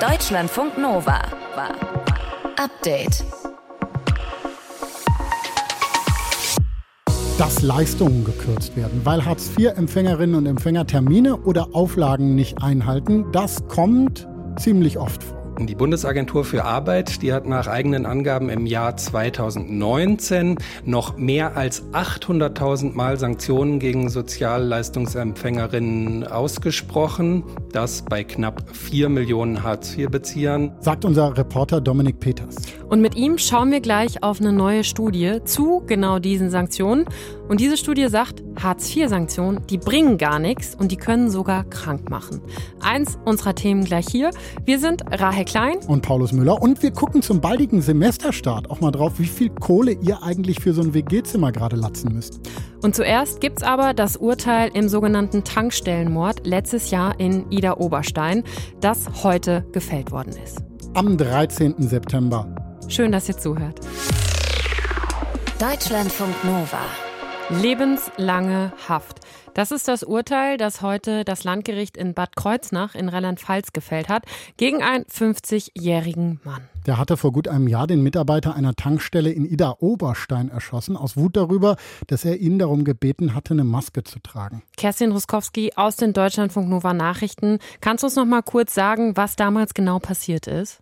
Deutschlandfunk Nova. Update. Dass Leistungen gekürzt werden, weil Hartz-IV-Empfängerinnen und Empfänger Termine oder Auflagen nicht einhalten, das kommt ziemlich oft vor. Die Bundesagentur für Arbeit, die hat nach eigenen Angaben im Jahr 2019 noch mehr als 800.000 Mal Sanktionen gegen Sozialleistungsempfängerinnen ausgesprochen. Das bei knapp 4 Millionen Hartz-IV-Beziehern. Sagt unser Reporter Dominik Peters. Und mit ihm schauen wir gleich auf eine neue Studie zu genau diesen Sanktionen. Und diese Studie sagt, Hartz-IV-Sanktionen, die bringen gar nichts und die können sogar krank machen. Eins unserer Themen gleich hier. Wir sind Rahel Klein und Paulus Müller und wir gucken zum baldigen Semesterstart auch mal drauf, wie viel Kohle ihr eigentlich für so ein WG-Zimmer gerade latzen müsst. Und zuerst gibt's aber das Urteil im sogenannten Tankstellenmord letztes Jahr in Ida Oberstein, das heute gefällt worden ist. Am 13. September. Schön, dass ihr zuhört. Deutschlandfunk Nova. Lebenslange Haft. Das ist das Urteil, das heute das Landgericht in Bad Kreuznach in Rheinland-Pfalz gefällt hat, gegen einen 50-jährigen Mann. Der hatte vor gut einem Jahr den Mitarbeiter einer Tankstelle in Ida Oberstein erschossen, aus Wut darüber, dass er ihn darum gebeten hatte, eine Maske zu tragen. Kerstin Ruskowski aus den Deutschlandfunk Nova Nachrichten. Kannst du uns noch mal kurz sagen, was damals genau passiert ist?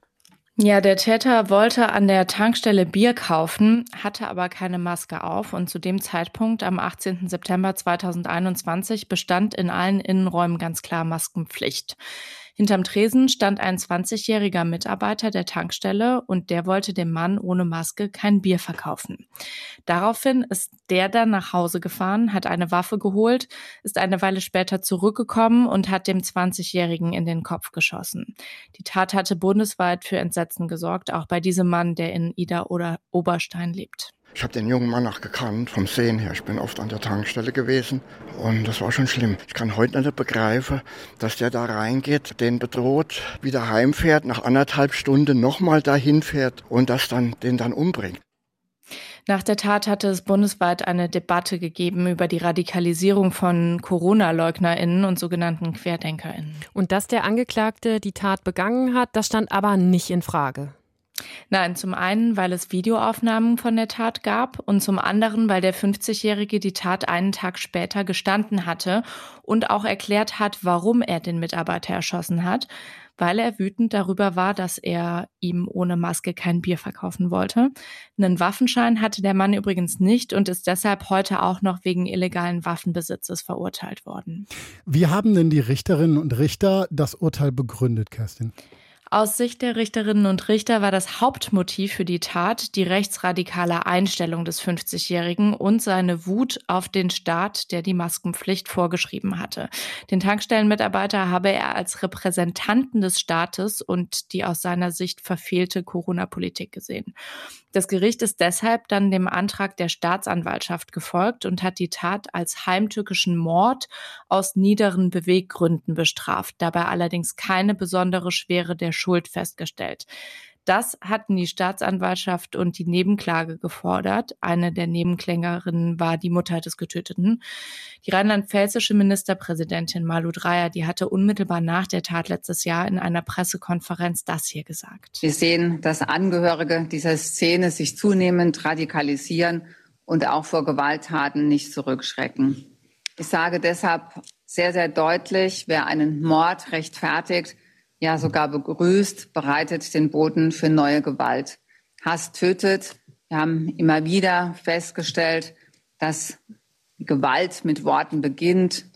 Ja, der Täter wollte an der Tankstelle Bier kaufen, hatte aber keine Maske auf und zu dem Zeitpunkt am 18. September 2021 bestand in allen Innenräumen ganz klar Maskenpflicht. Hinterm Tresen stand ein 20-jähriger Mitarbeiter der Tankstelle und der wollte dem Mann ohne Maske kein Bier verkaufen. Daraufhin ist der dann nach Hause gefahren, hat eine Waffe geholt, ist eine Weile später zurückgekommen und hat dem 20-jährigen in den Kopf geschossen. Die Tat hatte bundesweit für Entsetzen gesorgt, auch bei diesem Mann, der in Ida oder Oberstein lebt. Ich habe den jungen Mann auch gekannt, vom Sehen her. Ich bin oft an der Tankstelle gewesen und das war schon schlimm. Ich kann heute nicht begreifen, dass der da reingeht, den bedroht, wieder heimfährt, nach anderthalb Stunden nochmal dahin fährt und das dann, den dann umbringt. Nach der Tat hatte es bundesweit eine Debatte gegeben über die Radikalisierung von Corona-LeugnerInnen und sogenannten QuerdenkerInnen. Und dass der Angeklagte die Tat begangen hat, das stand aber nicht in Frage. Nein, zum einen, weil es Videoaufnahmen von der Tat gab und zum anderen, weil der 50-Jährige die Tat einen Tag später gestanden hatte und auch erklärt hat, warum er den Mitarbeiter erschossen hat, weil er wütend darüber war, dass er ihm ohne Maske kein Bier verkaufen wollte. Einen Waffenschein hatte der Mann übrigens nicht und ist deshalb heute auch noch wegen illegalen Waffenbesitzes verurteilt worden. Wie haben denn die Richterinnen und Richter das Urteil begründet, Kerstin? Aus Sicht der Richterinnen und Richter war das Hauptmotiv für die Tat die rechtsradikale Einstellung des 50-Jährigen und seine Wut auf den Staat, der die Maskenpflicht vorgeschrieben hatte. Den Tankstellenmitarbeiter habe er als Repräsentanten des Staates und die aus seiner Sicht verfehlte Corona-Politik gesehen. Das Gericht ist deshalb dann dem Antrag der Staatsanwaltschaft gefolgt und hat die Tat als heimtückischen Mord aus niederen Beweggründen bestraft, dabei allerdings keine besondere Schwere der Schuld festgestellt. Das hatten die Staatsanwaltschaft und die Nebenklage gefordert. Eine der Nebenklängerinnen war die Mutter des Getöteten. Die rheinland-pfälzische Ministerpräsidentin Malu Dreyer, die hatte unmittelbar nach der Tat letztes Jahr in einer Pressekonferenz das hier gesagt. Wir sehen, dass Angehörige dieser Szene sich zunehmend radikalisieren und auch vor Gewalttaten nicht zurückschrecken. Ich sage deshalb sehr, sehr deutlich, wer einen Mord rechtfertigt, ja sogar begrüßt, bereitet den Boden für neue Gewalt. Hass tötet. Wir haben immer wieder festgestellt, dass Gewalt mit Worten beginnt,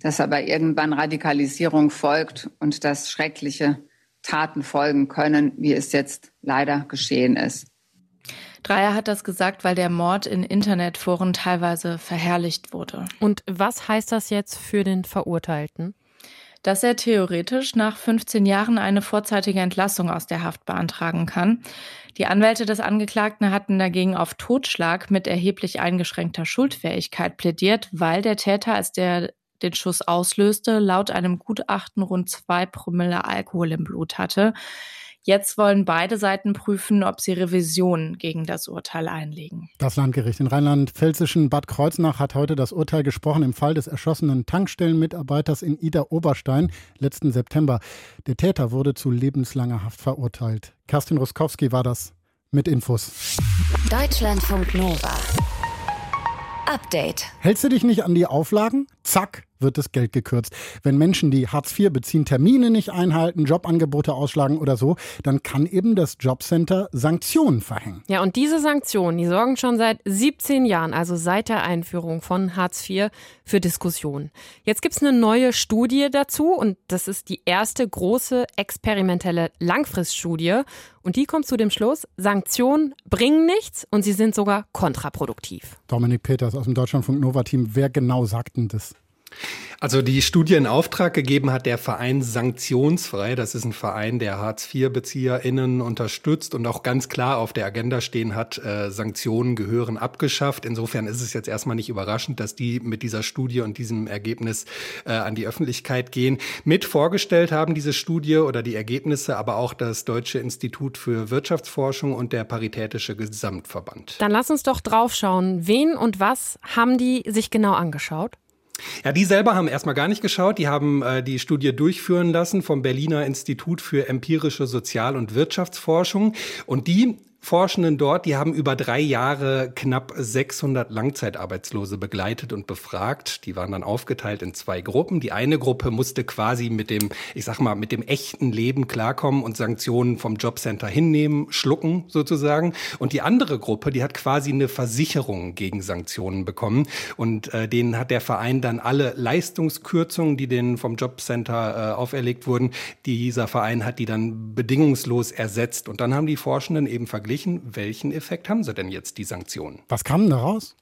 dass aber irgendwann Radikalisierung folgt und dass schreckliche Taten folgen können, wie es jetzt leider geschehen ist. Dreier hat das gesagt, weil der Mord in Internetforen teilweise verherrlicht wurde. Und was heißt das jetzt für den Verurteilten? Dass er theoretisch nach 15 Jahren eine vorzeitige Entlassung aus der Haft beantragen kann. Die Anwälte des Angeklagten hatten dagegen auf Totschlag mit erheblich eingeschränkter Schuldfähigkeit plädiert, weil der Täter, als der den Schuss auslöste, laut einem Gutachten rund zwei Promille Alkohol im Blut hatte. Jetzt wollen beide Seiten prüfen, ob sie Revision gegen das Urteil einlegen. Das Landgericht in Rheinland-Pfälzischen Bad Kreuznach hat heute das Urteil gesprochen im Fall des erschossenen Tankstellenmitarbeiters in Ida Oberstein letzten September. Der Täter wurde zu lebenslanger Haft verurteilt. Kerstin Ruskowski war das mit Infos. Deutschlandfunk Nova. Update. Hältst du dich nicht an die Auflagen? Zack, wird das Geld gekürzt. Wenn Menschen, die Hartz IV beziehen, Termine nicht einhalten, Jobangebote ausschlagen oder so, dann kann eben das Jobcenter Sanktionen verhängen. Ja, und diese Sanktionen, die sorgen schon seit 17 Jahren, also seit der Einführung von Hartz IV, für Diskussionen. Jetzt gibt es eine neue Studie dazu und das ist die erste große experimentelle Langfriststudie. Und die kommt zu dem Schluss, Sanktionen bringen nichts und sie sind sogar kontraproduktiv. Dominik Peters aus dem Deutschlandfunk Nova Team, wer genau sagt denn das? Also die Studie in Auftrag gegeben hat der Verein Sanktionsfrei. Das ist ein Verein, der Hartz-IV-BezieherInnen unterstützt und auch ganz klar auf der Agenda stehen hat, äh, Sanktionen gehören abgeschafft. Insofern ist es jetzt erstmal nicht überraschend, dass die mit dieser Studie und diesem Ergebnis äh, an die Öffentlichkeit gehen. Mit vorgestellt haben diese Studie oder die Ergebnisse aber auch das Deutsche Institut für Wirtschaftsforschung und der Paritätische Gesamtverband. Dann lass uns doch draufschauen. Wen und was haben die sich genau angeschaut? Ja, die selber haben erstmal gar nicht geschaut. Die haben äh, die Studie durchführen lassen vom Berliner Institut für empirische Sozial- und Wirtschaftsforschung. Und die Forschenden dort, die haben über drei Jahre knapp 600 Langzeitarbeitslose begleitet und befragt. Die waren dann aufgeteilt in zwei Gruppen. Die eine Gruppe musste quasi mit dem, ich sag mal, mit dem echten Leben klarkommen und Sanktionen vom Jobcenter hinnehmen, schlucken sozusagen. Und die andere Gruppe, die hat quasi eine Versicherung gegen Sanktionen bekommen. Und äh, denen hat der Verein dann alle Leistungskürzungen, die denen vom Jobcenter äh, auferlegt wurden, dieser Verein hat die dann bedingungslos ersetzt. Und dann haben die Forschenden eben verglichen, verglichen, welchen Effekt haben sie denn jetzt, die Sanktionen? Was kam daraus?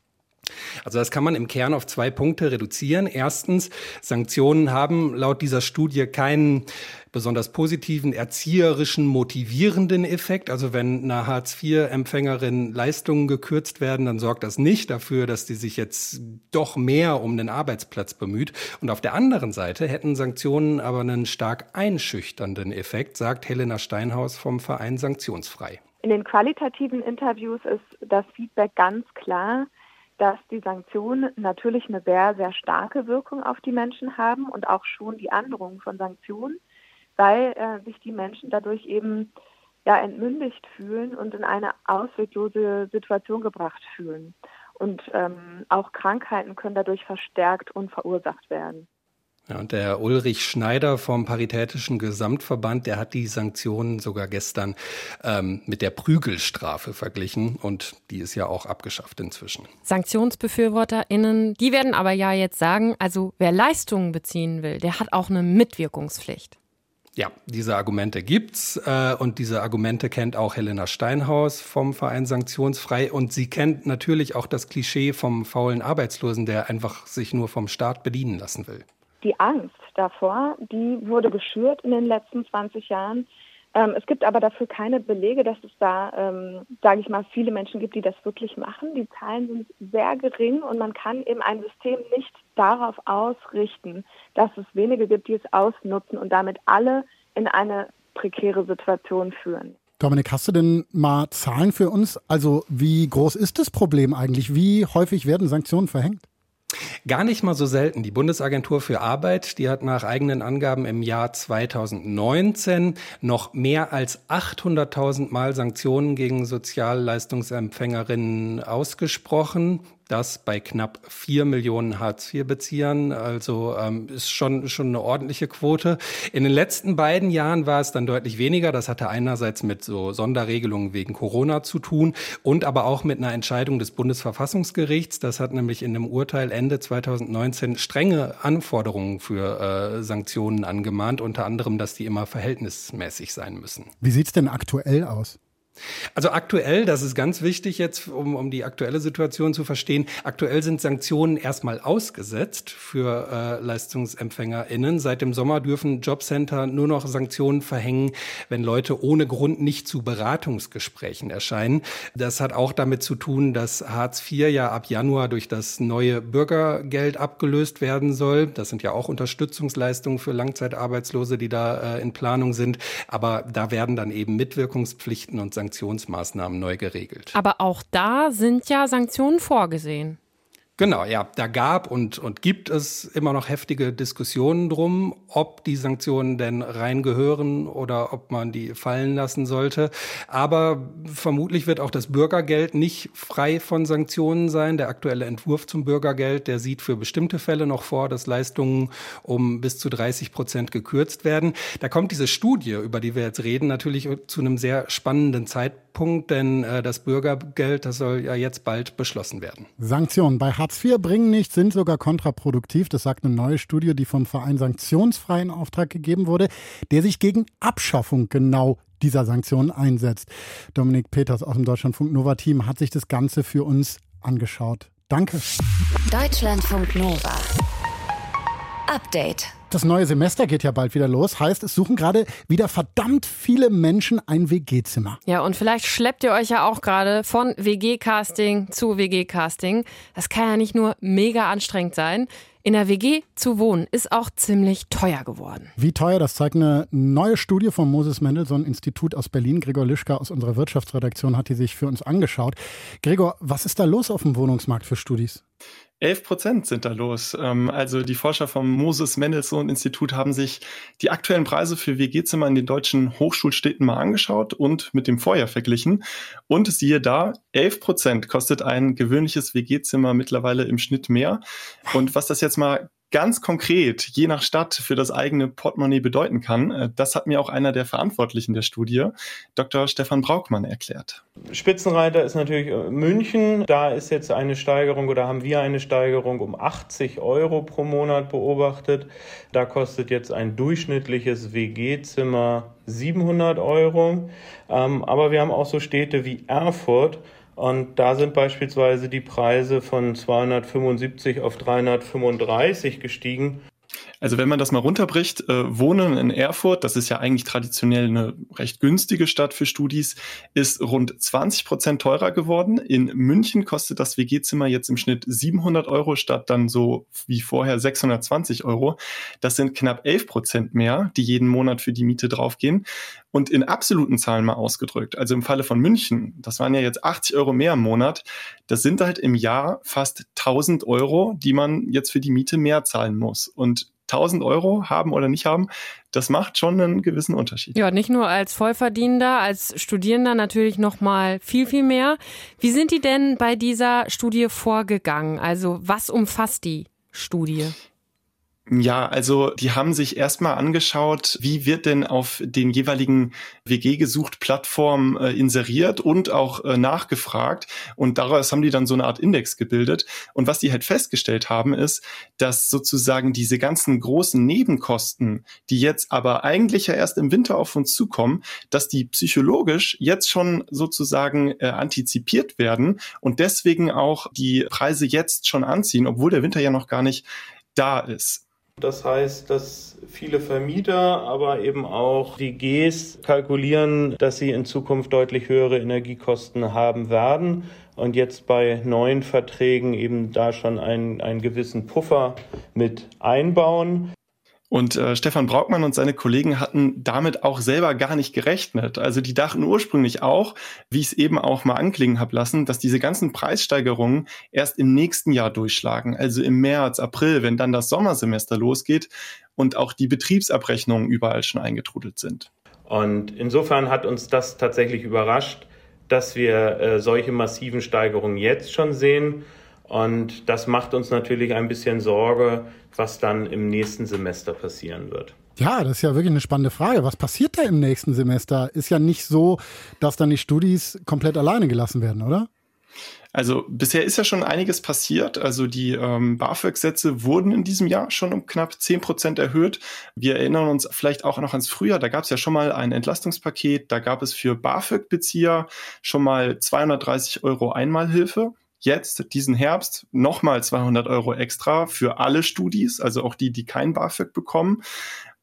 Also das kann man im Kern auf zwei Punkte reduzieren. Erstens, Sanktionen haben laut dieser Studie keinen besonders positiven, erzieherischen, motivierenden Effekt. Also wenn einer Hartz-IV-Empfängerin Leistungen gekürzt werden, dann sorgt das nicht dafür, dass die sich jetzt doch mehr um den Arbeitsplatz bemüht. Und auf der anderen Seite hätten Sanktionen aber einen stark einschüchternden Effekt, sagt Helena Steinhaus vom Verein Sanktionsfrei. In den qualitativen Interviews ist das Feedback ganz klar, dass die Sanktionen natürlich eine sehr, sehr starke Wirkung auf die Menschen haben und auch schon die Androhung von Sanktionen, weil äh, sich die Menschen dadurch eben ja entmündigt fühlen und in eine ausweglose Situation gebracht fühlen. Und ähm, auch Krankheiten können dadurch verstärkt und verursacht werden. Ja, und der Ulrich Schneider vom Paritätischen Gesamtverband, der hat die Sanktionen sogar gestern ähm, mit der Prügelstrafe verglichen und die ist ja auch abgeschafft inzwischen. SanktionsbefürworterInnen, die werden aber ja jetzt sagen, also wer Leistungen beziehen will, der hat auch eine Mitwirkungspflicht. Ja, diese Argumente gibt's äh, und diese Argumente kennt auch Helena Steinhaus vom Verein Sanktionsfrei und sie kennt natürlich auch das Klischee vom faulen Arbeitslosen, der einfach sich nur vom Staat bedienen lassen will die Angst davor, die wurde geschürt in den letzten 20 Jahren. Ähm, es gibt aber dafür keine Belege, dass es da, ähm, sage ich mal, viele Menschen gibt, die das wirklich machen. Die Zahlen sind sehr gering und man kann eben ein System nicht darauf ausrichten, dass es wenige gibt, die es ausnutzen und damit alle in eine prekäre Situation führen. Dominik, hast du denn mal Zahlen für uns? Also wie groß ist das Problem eigentlich? Wie häufig werden Sanktionen verhängt? Gar nicht mal so selten. Die Bundesagentur für Arbeit, die hat nach eigenen Angaben im Jahr 2019 noch mehr als 800.000 Mal Sanktionen gegen Sozialleistungsempfängerinnen ausgesprochen. Das bei knapp vier Millionen Hartz-IV-Beziehern. Also ähm, ist schon, schon eine ordentliche Quote. In den letzten beiden Jahren war es dann deutlich weniger. Das hatte einerseits mit so Sonderregelungen wegen Corona zu tun und aber auch mit einer Entscheidung des Bundesverfassungsgerichts. Das hat nämlich in einem Urteil Ende 2019 strenge Anforderungen für äh, Sanktionen angemahnt, unter anderem, dass die immer verhältnismäßig sein müssen. Wie sieht's denn aktuell aus? Also aktuell, das ist ganz wichtig jetzt, um, um die aktuelle Situation zu verstehen, aktuell sind Sanktionen erstmal ausgesetzt für äh, LeistungsempfängerInnen. Seit dem Sommer dürfen Jobcenter nur noch Sanktionen verhängen, wenn Leute ohne Grund nicht zu Beratungsgesprächen erscheinen. Das hat auch damit zu tun, dass Hartz IV ja ab Januar durch das neue Bürgergeld abgelöst werden soll. Das sind ja auch Unterstützungsleistungen für Langzeitarbeitslose, die da äh, in Planung sind. Aber da werden dann eben Mitwirkungspflichten und Sanktionsmaßnahmen neu geregelt. Aber auch da sind ja Sanktionen vorgesehen. Genau, ja, da gab und, und gibt es immer noch heftige Diskussionen drum, ob die Sanktionen denn reingehören oder ob man die fallen lassen sollte. Aber vermutlich wird auch das Bürgergeld nicht frei von Sanktionen sein. Der aktuelle Entwurf zum Bürgergeld, der sieht für bestimmte Fälle noch vor, dass Leistungen um bis zu 30 Prozent gekürzt werden. Da kommt diese Studie, über die wir jetzt reden, natürlich zu einem sehr spannenden Zeitpunkt, denn äh, das Bürgergeld, das soll ja jetzt bald beschlossen werden. Sanktionen bei Hartz IV bringen nichts, sind sogar kontraproduktiv. Das sagt eine neue Studie, die vom Verein Sanktionsfrei in Auftrag gegeben wurde, der sich gegen Abschaffung genau dieser Sanktionen einsetzt. Dominik Peters aus dem Deutschlandfunk Nova Team hat sich das Ganze für uns angeschaut. Danke. Deutschlandfunk Nova. Update. Das neue Semester geht ja bald wieder los. Heißt, es suchen gerade wieder verdammt viele Menschen ein WG-Zimmer. Ja, und vielleicht schleppt ihr euch ja auch gerade von WG-Casting zu WG-Casting. Das kann ja nicht nur mega anstrengend sein. In der WG zu wohnen ist auch ziemlich teuer geworden. Wie teuer, das zeigt eine neue Studie vom Moses Mendelssohn Institut aus Berlin. Gregor Lischka aus unserer Wirtschaftsredaktion hat die sich für uns angeschaut. Gregor, was ist da los auf dem Wohnungsmarkt für Studis? 11 Prozent sind da los. Ähm, also die Forscher vom Moses Mendelssohn Institut haben sich die aktuellen Preise für WG-Zimmer in den deutschen Hochschulstädten mal angeschaut und mit dem Vorjahr verglichen. Und siehe da, 11 Prozent kostet ein gewöhnliches WG-Zimmer mittlerweile im Schnitt mehr. Und was das jetzt mal ganz konkret je nach Stadt für das eigene Portemonnaie bedeuten kann, äh, das hat mir auch einer der Verantwortlichen der Studie, Dr. Stefan Braukmann, erklärt. Spitzenreiter ist natürlich äh, München. Da ist jetzt eine Steigerung oder haben wir eine Steigerung um 80 Euro pro Monat beobachtet. Da kostet jetzt ein durchschnittliches WG-Zimmer 700 Euro. Ähm, aber wir haben auch so Städte wie Erfurt, und da sind beispielsweise die Preise von 275 auf 335 gestiegen. Also wenn man das mal runterbricht, äh, Wohnen in Erfurt, das ist ja eigentlich traditionell eine recht günstige Stadt für Studis, ist rund 20 Prozent teurer geworden. In München kostet das WG-Zimmer jetzt im Schnitt 700 Euro statt dann so wie vorher 620 Euro. Das sind knapp 11 Prozent mehr, die jeden Monat für die Miete draufgehen. Und in absoluten Zahlen mal ausgedrückt, also im Falle von München, das waren ja jetzt 80 Euro mehr im Monat, das sind halt im Jahr fast 1000 Euro, die man jetzt für die Miete mehr zahlen muss. Und 1000 Euro haben oder nicht haben, das macht schon einen gewissen Unterschied. Ja, nicht nur als Vollverdienender, als Studierender natürlich noch mal viel viel mehr. Wie sind die denn bei dieser Studie vorgegangen? Also, was umfasst die Studie? Ja, also die haben sich erstmal angeschaut, wie wird denn auf den jeweiligen WG gesucht Plattformen äh, inseriert und auch äh, nachgefragt und daraus haben die dann so eine Art Index gebildet und was die halt festgestellt haben ist, dass sozusagen diese ganzen großen Nebenkosten, die jetzt aber eigentlich ja erst im Winter auf uns zukommen, dass die psychologisch jetzt schon sozusagen äh, antizipiert werden und deswegen auch die Preise jetzt schon anziehen, obwohl der Winter ja noch gar nicht da ist. Das heißt, dass viele Vermieter, aber eben auch die Gs kalkulieren, dass sie in Zukunft deutlich höhere Energiekosten haben werden und jetzt bei neuen Verträgen eben da schon einen, einen gewissen Puffer mit einbauen. Und äh, Stefan Braukmann und seine Kollegen hatten damit auch selber gar nicht gerechnet. Also die dachten ursprünglich auch, wie ich es eben auch mal anklingen habe lassen, dass diese ganzen Preissteigerungen erst im nächsten Jahr durchschlagen. Also im März, April, wenn dann das Sommersemester losgeht und auch die Betriebsabrechnungen überall schon eingetrudelt sind. Und insofern hat uns das tatsächlich überrascht, dass wir äh, solche massiven Steigerungen jetzt schon sehen. Und das macht uns natürlich ein bisschen Sorge, was dann im nächsten Semester passieren wird. Ja, das ist ja wirklich eine spannende Frage. Was passiert da im nächsten Semester? Ist ja nicht so, dass dann die Studis komplett alleine gelassen werden, oder? Also bisher ist ja schon einiges passiert. Also die ähm, BAföG-Sätze wurden in diesem Jahr schon um knapp zehn Prozent erhöht. Wir erinnern uns vielleicht auch noch ans Frühjahr. Da gab es ja schon mal ein Entlastungspaket. Da gab es für BAföG-Bezieher schon mal 230 Euro Einmalhilfe. Jetzt, diesen Herbst, nochmal 200 Euro extra für alle Studis, also auch die, die kein BAföG bekommen.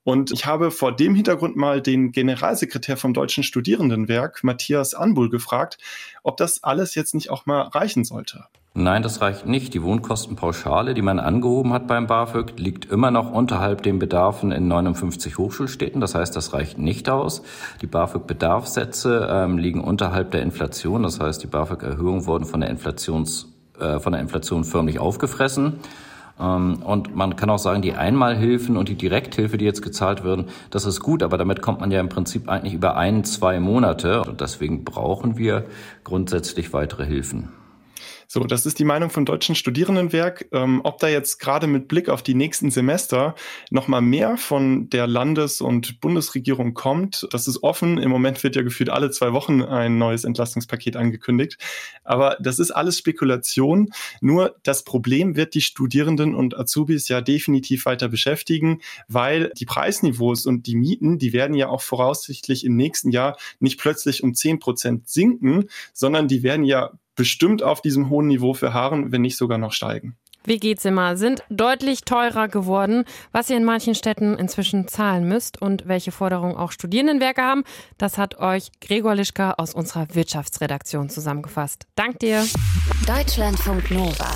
Und ich habe vor dem Hintergrund mal den Generalsekretär vom Deutschen Studierendenwerk, Matthias Anbuhl, gefragt, ob das alles jetzt nicht auch mal reichen sollte. Nein, das reicht nicht. Die Wohnkostenpauschale, die man angehoben hat beim BAföG, liegt immer noch unterhalb den Bedarfen in 59 Hochschulstädten. Das heißt, das reicht nicht aus. Die BAföG-Bedarfssätze ähm, liegen unterhalb der Inflation. Das heißt, die BAföG-Erhöhungen wurden von der, Inflations, äh, von der Inflation förmlich aufgefressen. Ähm, und man kann auch sagen, die Einmalhilfen und die Direkthilfe, die jetzt gezahlt werden, das ist gut, aber damit kommt man ja im Prinzip eigentlich über ein, zwei Monate. Und deswegen brauchen wir grundsätzlich weitere Hilfen. So, das ist die Meinung vom Deutschen Studierendenwerk. Ähm, ob da jetzt gerade mit Blick auf die nächsten Semester nochmal mehr von der Landes- und Bundesregierung kommt, das ist offen. Im Moment wird ja gefühlt alle zwei Wochen ein neues Entlastungspaket angekündigt. Aber das ist alles Spekulation. Nur das Problem wird die Studierenden und Azubis ja definitiv weiter beschäftigen, weil die Preisniveaus und die Mieten, die werden ja auch voraussichtlich im nächsten Jahr nicht plötzlich um zehn Prozent sinken, sondern die werden ja bestimmt auf diesem hohen Niveau verharren, wenn nicht sogar noch steigen. WG-Zimmer sind deutlich teurer geworden. Was ihr in manchen Städten inzwischen zahlen müsst und welche Forderungen auch Studierendenwerke haben, das hat euch Gregor Lischka aus unserer Wirtschaftsredaktion zusammengefasst. Dank dir. Deutschlandfunk Nova.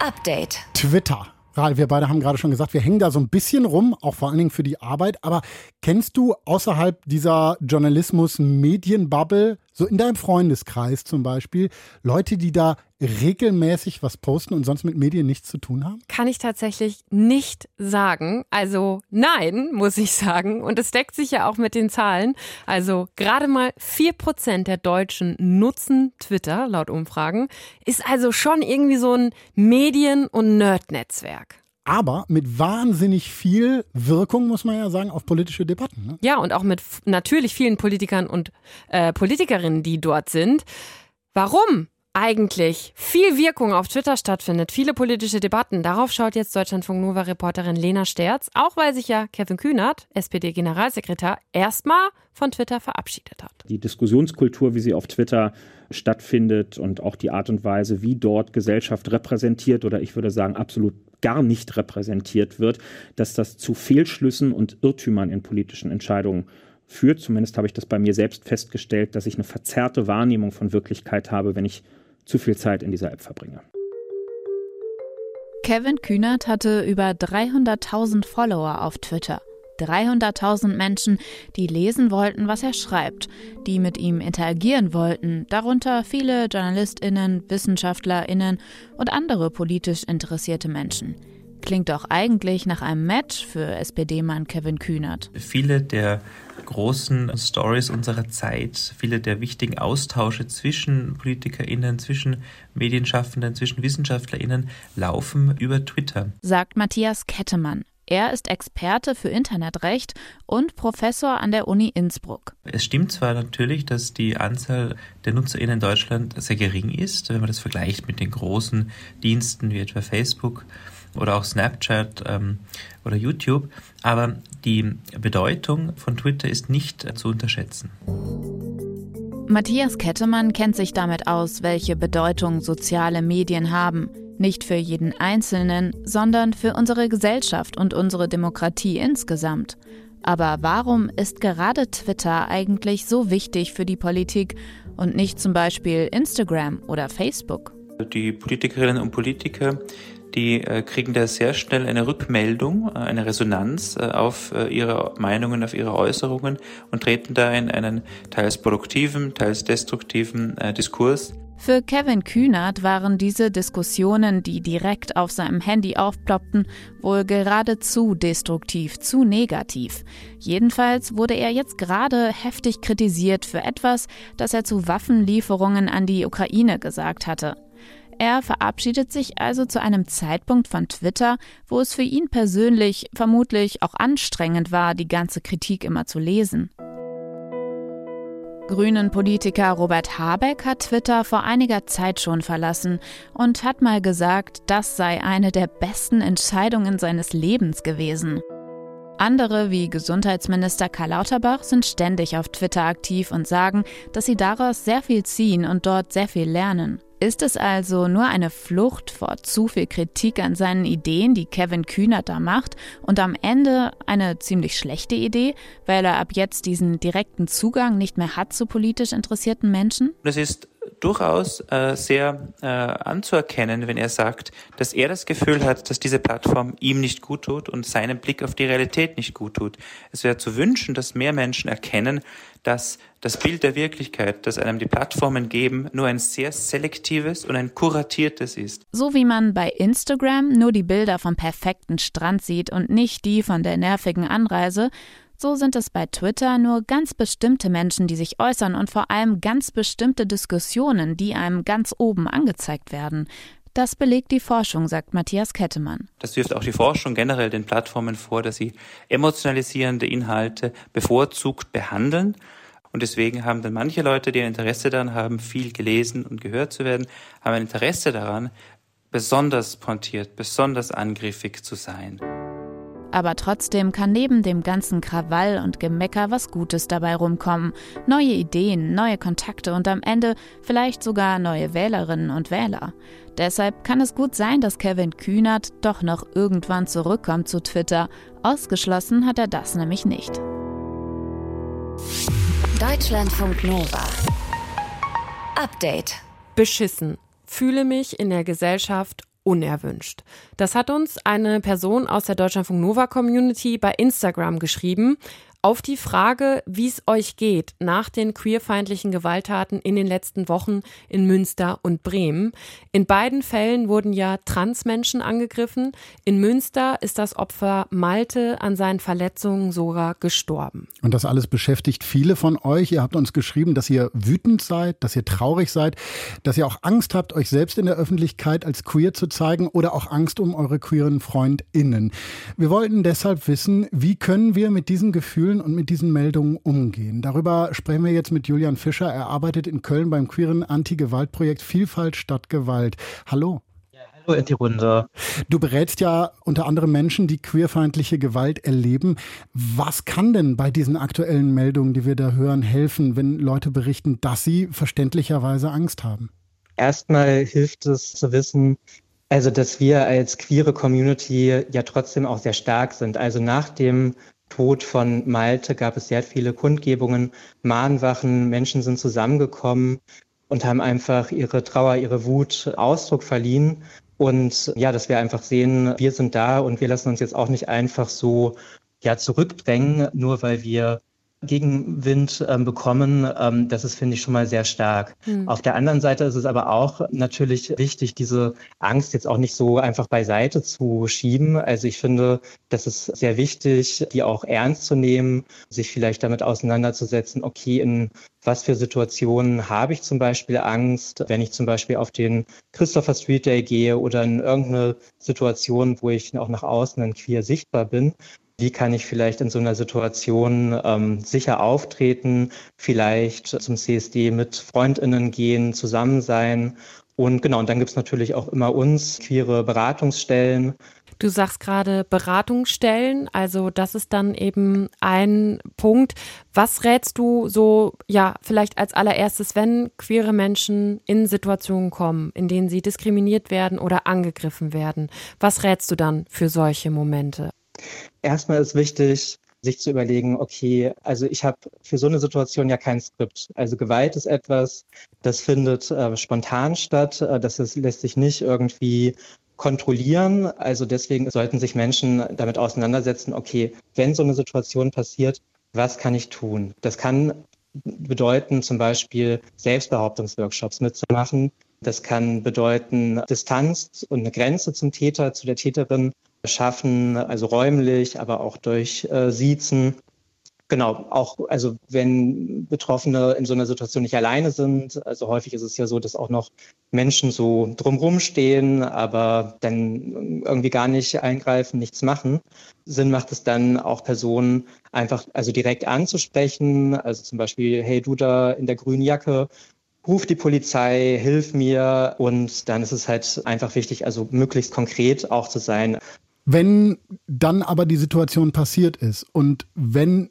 Update. Twitter. Wir beide haben gerade schon gesagt, wir hängen da so ein bisschen rum, auch vor allen Dingen für die Arbeit. Aber kennst du außerhalb dieser Journalismus-Medienbubble, so in deinem Freundeskreis zum Beispiel, Leute, die da regelmäßig was posten und sonst mit Medien nichts zu tun haben? Kann ich tatsächlich nicht sagen. Also nein, muss ich sagen. Und es deckt sich ja auch mit den Zahlen. Also gerade mal vier Prozent der Deutschen nutzen Twitter, laut Umfragen. Ist also schon irgendwie so ein Medien- und Nerd-Netzwerk aber mit wahnsinnig viel Wirkung, muss man ja sagen, auf politische Debatten. Ne? Ja, und auch mit natürlich vielen Politikern und äh, Politikerinnen, die dort sind. Warum? Eigentlich viel Wirkung auf Twitter stattfindet, viele politische Debatten. Darauf schaut jetzt Deutschlandfunk Nova Reporterin Lena Sterz, auch weil sich ja Kevin Kühnert, SPD-Generalsekretär, erstmal von Twitter verabschiedet hat. Die Diskussionskultur, wie sie auf Twitter stattfindet und auch die Art und Weise, wie dort Gesellschaft repräsentiert oder ich würde sagen absolut gar nicht repräsentiert wird, dass das zu Fehlschlüssen und Irrtümern in politischen Entscheidungen führt. Zumindest habe ich das bei mir selbst festgestellt, dass ich eine verzerrte Wahrnehmung von Wirklichkeit habe, wenn ich zu viel Zeit in dieser App verbringe. Kevin Kühnert hatte über 300.000 Follower auf Twitter. 300.000 Menschen, die lesen wollten, was er schreibt, die mit ihm interagieren wollten, darunter viele Journalistinnen, Wissenschaftlerinnen und andere politisch interessierte Menschen. Klingt doch eigentlich nach einem Match für SPD-Mann Kevin Kühnert. Viele der großen Stories unserer Zeit, viele der wichtigen Austausche zwischen PolitikerInnen, zwischen Medienschaffenden, zwischen WissenschaftlerInnen laufen über Twitter. Sagt Matthias Kettemann. Er ist Experte für Internetrecht und Professor an der Uni Innsbruck. Es stimmt zwar natürlich, dass die Anzahl der NutzerInnen in Deutschland sehr gering ist, wenn man das vergleicht mit den großen Diensten wie etwa Facebook oder auch Snapchat ähm, oder YouTube. Aber die Bedeutung von Twitter ist nicht äh, zu unterschätzen. Matthias Kettemann kennt sich damit aus, welche Bedeutung soziale Medien haben. Nicht für jeden Einzelnen, sondern für unsere Gesellschaft und unsere Demokratie insgesamt. Aber warum ist gerade Twitter eigentlich so wichtig für die Politik und nicht zum Beispiel Instagram oder Facebook? Die Politikerinnen und Politiker die äh, kriegen da sehr schnell eine Rückmeldung, äh, eine Resonanz äh, auf äh, ihre Meinungen, auf ihre Äußerungen und treten da in einen teils produktiven, teils destruktiven äh, Diskurs. Für Kevin Kühnert waren diese Diskussionen, die direkt auf seinem Handy aufploppten, wohl geradezu destruktiv, zu negativ. Jedenfalls wurde er jetzt gerade heftig kritisiert für etwas, das er zu Waffenlieferungen an die Ukraine gesagt hatte. Er verabschiedet sich also zu einem Zeitpunkt von Twitter, wo es für ihn persönlich vermutlich auch anstrengend war, die ganze Kritik immer zu lesen. Grünen-Politiker Robert Habeck hat Twitter vor einiger Zeit schon verlassen und hat mal gesagt, das sei eine der besten Entscheidungen seines Lebens gewesen. Andere wie Gesundheitsminister Karl Lauterbach sind ständig auf Twitter aktiv und sagen, dass sie daraus sehr viel ziehen und dort sehr viel lernen. Ist es also nur eine Flucht vor zu viel Kritik an seinen Ideen, die Kevin Kühnert da macht, und am Ende eine ziemlich schlechte Idee, weil er ab jetzt diesen direkten Zugang nicht mehr hat zu politisch interessierten Menschen? Das ist durchaus äh, sehr äh, anzuerkennen, wenn er sagt, dass er das Gefühl hat, dass diese Plattform ihm nicht gut tut und seinem Blick auf die Realität nicht gut tut. Es wäre zu wünschen, dass mehr Menschen erkennen, dass das Bild der Wirklichkeit, das einem die Plattformen geben, nur ein sehr selektives und ein kuratiertes ist. So wie man bei Instagram nur die Bilder vom perfekten Strand sieht und nicht die von der nervigen Anreise, so sind es bei Twitter nur ganz bestimmte Menschen, die sich äußern und vor allem ganz bestimmte Diskussionen, die einem ganz oben angezeigt werden. Das belegt die Forschung, sagt Matthias Kettemann. Das wirft auch die Forschung generell den Plattformen vor, dass sie emotionalisierende Inhalte bevorzugt behandeln. Und deswegen haben dann manche Leute, die ein Interesse daran haben, viel gelesen und gehört zu werden, haben ein Interesse daran, besonders pointiert, besonders angriffig zu sein. Aber trotzdem kann neben dem ganzen Krawall und Gemecker was Gutes dabei rumkommen. Neue Ideen, neue Kontakte und am Ende vielleicht sogar neue Wählerinnen und Wähler. Deshalb kann es gut sein, dass Kevin Kühnert doch noch irgendwann zurückkommt zu Twitter. Ausgeschlossen hat er das nämlich nicht. Deutschlandfunk Nova. Update. Beschissen. Fühle mich in der Gesellschaft unerwünscht. Das hat uns eine Person aus der Deutschlandfunk Nova Community bei Instagram geschrieben. Auf die Frage, wie es euch geht nach den queerfeindlichen Gewalttaten in den letzten Wochen in Münster und Bremen. In beiden Fällen wurden ja Transmenschen angegriffen. In Münster ist das Opfer Malte an seinen Verletzungen sogar gestorben. Und das alles beschäftigt viele von euch. Ihr habt uns geschrieben, dass ihr wütend seid, dass ihr traurig seid, dass ihr auch Angst habt, euch selbst in der Öffentlichkeit als queer zu zeigen oder auch Angst um eure queeren FreundInnen. Wir wollten deshalb wissen, wie können wir mit diesen Gefühlen Gefühlen und mit diesen Meldungen umgehen. Darüber sprechen wir jetzt mit Julian Fischer. Er arbeitet in Köln beim queeren Anti-Gewalt-Projekt Vielfalt statt Gewalt. Hallo. Hallo in die Runde. Du berätst ja unter anderem Menschen, die queerfeindliche Gewalt erleben. Was kann denn bei diesen aktuellen Meldungen, die wir da hören, helfen, wenn Leute berichten, dass sie verständlicherweise Angst haben? Erstmal hilft es zu wissen, also dass wir als queere Community ja trotzdem auch sehr stark sind. Also nach dem Tod von Malte gab es sehr viele Kundgebungen, Mahnwachen, Menschen sind zusammengekommen und haben einfach ihre Trauer, ihre Wut Ausdruck verliehen. Und ja, dass wir einfach sehen, wir sind da und wir lassen uns jetzt auch nicht einfach so ja, zurückdrängen, nur weil wir Gegenwind ähm, bekommen. Ähm, das ist, finde ich, schon mal sehr stark. Mhm. Auf der anderen Seite ist es aber auch natürlich wichtig, diese Angst jetzt auch nicht so einfach beiseite zu schieben. Also ich finde, das ist sehr wichtig, die auch ernst zu nehmen, sich vielleicht damit auseinanderzusetzen, okay, in was für Situationen habe ich zum Beispiel Angst, wenn ich zum Beispiel auf den Christopher Street Day gehe oder in irgendeine Situation, wo ich auch nach außen dann queer sichtbar bin, wie kann ich vielleicht in so einer Situation ähm, sicher auftreten, vielleicht zum CSD mit Freundinnen gehen, zusammen sein. Und genau, und dann gibt es natürlich auch immer uns, queere Beratungsstellen. Du sagst gerade Beratungsstellen, also das ist dann eben ein Punkt. Was rätst du so, ja, vielleicht als allererstes, wenn queere Menschen in Situationen kommen, in denen sie diskriminiert werden oder angegriffen werden? Was rätst du dann für solche Momente? Erstmal ist wichtig, sich zu überlegen, okay, also ich habe für so eine Situation ja kein Skript. Also Gewalt ist etwas, das findet äh, spontan statt, äh, das ist, lässt sich nicht irgendwie kontrollieren. Also deswegen sollten sich Menschen damit auseinandersetzen, okay, wenn so eine Situation passiert, was kann ich tun? Das kann bedeuten, zum Beispiel Selbstbehauptungsworkshops mitzumachen. Das kann bedeuten, Distanz und eine Grenze zum Täter, zu der Täterin schaffen, also räumlich, aber auch durch äh, Siezen. genau, auch, also wenn Betroffene in so einer Situation nicht alleine sind, also häufig ist es ja so, dass auch noch Menschen so drumrum stehen, aber dann irgendwie gar nicht eingreifen, nichts machen. Sinn macht es dann auch Personen einfach, also direkt anzusprechen, also zum Beispiel, hey, du da in der grünen Jacke, ruf die Polizei, hilf mir und dann ist es halt einfach wichtig, also möglichst konkret auch zu sein. Wenn dann aber die Situation passiert ist und wenn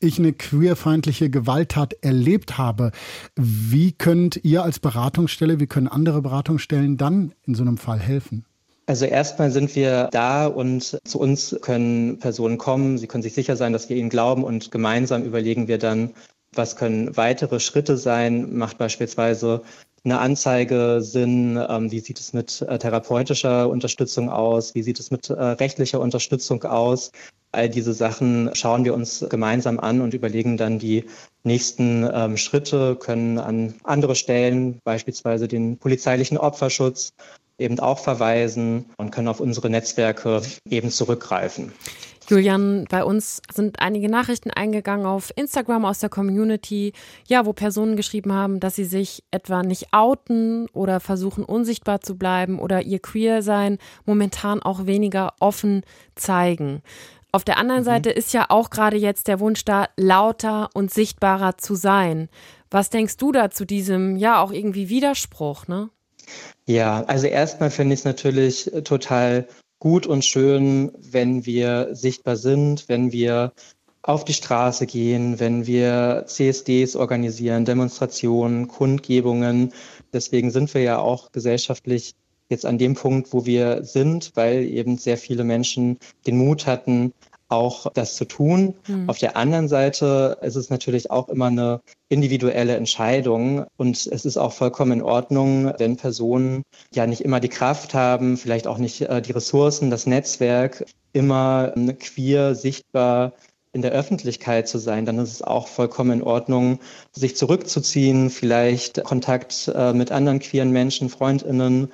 ich eine queerfeindliche Gewalttat erlebt habe, wie könnt ihr als Beratungsstelle, wie können andere Beratungsstellen dann in so einem Fall helfen? Also erstmal sind wir da und zu uns können Personen kommen. Sie können sich sicher sein, dass wir ihnen glauben und gemeinsam überlegen wir dann, was können weitere Schritte sein. Macht beispielsweise eine Anzeige Sinn? Ähm, wie sieht es mit äh, therapeutischer Unterstützung aus? Wie sieht es mit äh, rechtlicher Unterstützung aus? All diese Sachen schauen wir uns gemeinsam an und überlegen dann die nächsten ähm, Schritte, können an andere Stellen, beispielsweise den polizeilichen Opferschutz, eben auch verweisen und können auf unsere Netzwerke eben zurückgreifen. Julian, bei uns sind einige Nachrichten eingegangen auf Instagram aus der Community, ja, wo Personen geschrieben haben, dass sie sich etwa nicht outen oder versuchen unsichtbar zu bleiben oder ihr Queer-Sein momentan auch weniger offen zeigen. Auf der anderen mhm. Seite ist ja auch gerade jetzt der Wunsch da, lauter und sichtbarer zu sein. Was denkst du da zu diesem, ja, auch irgendwie Widerspruch, ne? Ja, also erstmal finde ich es natürlich total gut und schön, wenn wir sichtbar sind, wenn wir auf die Straße gehen, wenn wir CSDs organisieren, Demonstrationen, Kundgebungen. Deswegen sind wir ja auch gesellschaftlich jetzt an dem Punkt, wo wir sind, weil eben sehr viele Menschen den Mut hatten, auch das zu tun. Mhm. Auf der anderen Seite ist es natürlich auch immer eine individuelle Entscheidung und es ist auch vollkommen in Ordnung, wenn Personen ja nicht immer die Kraft haben, vielleicht auch nicht äh, die Ressourcen, das Netzwerk, immer ähm, queer sichtbar in der Öffentlichkeit zu sein, dann ist es auch vollkommen in Ordnung, sich zurückzuziehen, vielleicht Kontakt äh, mit anderen queeren Menschen, Freundinnen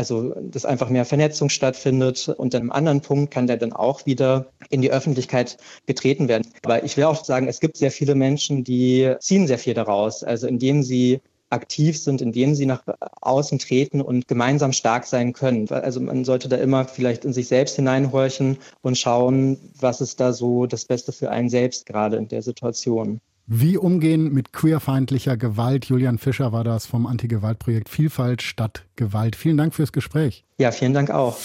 also dass einfach mehr Vernetzung stattfindet. Und an einem anderen Punkt kann der dann auch wieder in die Öffentlichkeit getreten werden. Aber ich will auch sagen, es gibt sehr viele Menschen, die ziehen sehr viel daraus. Also indem sie aktiv sind, indem sie nach außen treten und gemeinsam stark sein können. Also man sollte da immer vielleicht in sich selbst hineinhorchen und schauen, was ist da so das Beste für einen selbst gerade in der Situation. Wie umgehen mit queerfeindlicher Gewalt? Julian Fischer war das vom Anti-Gewalt-Projekt Vielfalt statt Gewalt. Vielen Dank fürs Gespräch. Ja, vielen Dank auch.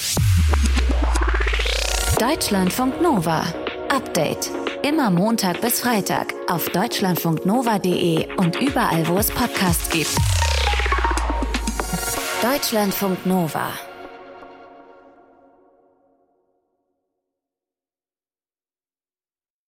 Deutschlandfunk Nova. Update. Immer Montag bis Freitag auf deutschlandfunknova.de und überall, wo es Podcasts gibt. Deutschlandfunk Nova.